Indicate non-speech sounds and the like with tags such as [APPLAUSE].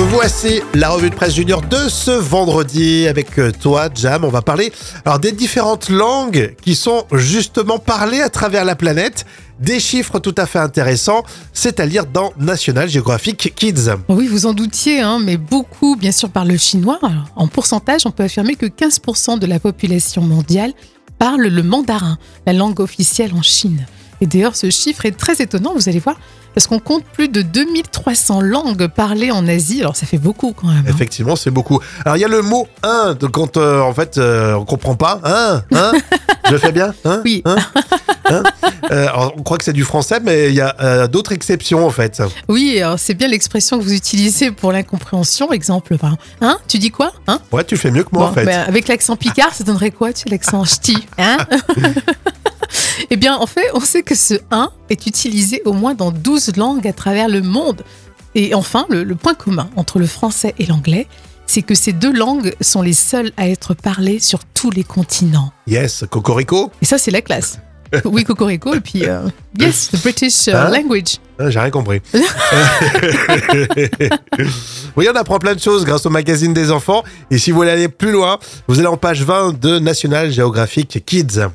Voici la revue de presse junior de ce vendredi avec euh, toi, Jam. On va parler des différentes langues qui sont justement parlées à travers la planète. Des chiffres tout à fait intéressants, c'est à lire dans National Geographic Kids. Oui, vous en doutiez, hein, mais beaucoup, bien sûr, parlent le chinois. En pourcentage, on peut affirmer que 15% de la population mondiale parle le mandarin, la langue officielle en Chine. Et d'ailleurs, ce chiffre est très étonnant, vous allez voir, parce qu'on compte plus de 2300 langues parlées en Asie. Alors, ça fait beaucoup quand même. hein. Effectivement, c'est beaucoup. Alors il y a le mot un de quand euh, en fait euh, on comprend pas. Un, hein? Je fais bien? Hein Oui. Hein Hein Euh, alors, on croit que c'est du français, mais il y a euh, d'autres exceptions en fait. Oui, c'est bien l'expression que vous utilisez pour l'incompréhension. Exemple, enfin, hein Tu dis quoi? Hein Ouais, tu fais mieux que moi Bon, en fait. ben, avec l'accent picard, ça donnerait quoi, tu l'accent ch'ti hein? [LAUGHS] Eh bien, en fait, on sait que ce 1 est utilisé au moins dans 12 langues à travers le monde. Et enfin, le, le point commun entre le français et l'anglais, c'est que ces deux langues sont les seules à être parlées sur tous les continents. Yes, Cocorico. Et ça, c'est la classe. [LAUGHS] Oui, Cocorico, et puis, euh, yes, the British uh, Hein language. Ah, J'ai rien compris. [LAUGHS] oui, on apprend plein de choses grâce au magazine des enfants. Et si vous voulez aller plus loin, vous allez en page 20 de National Geographic Kids.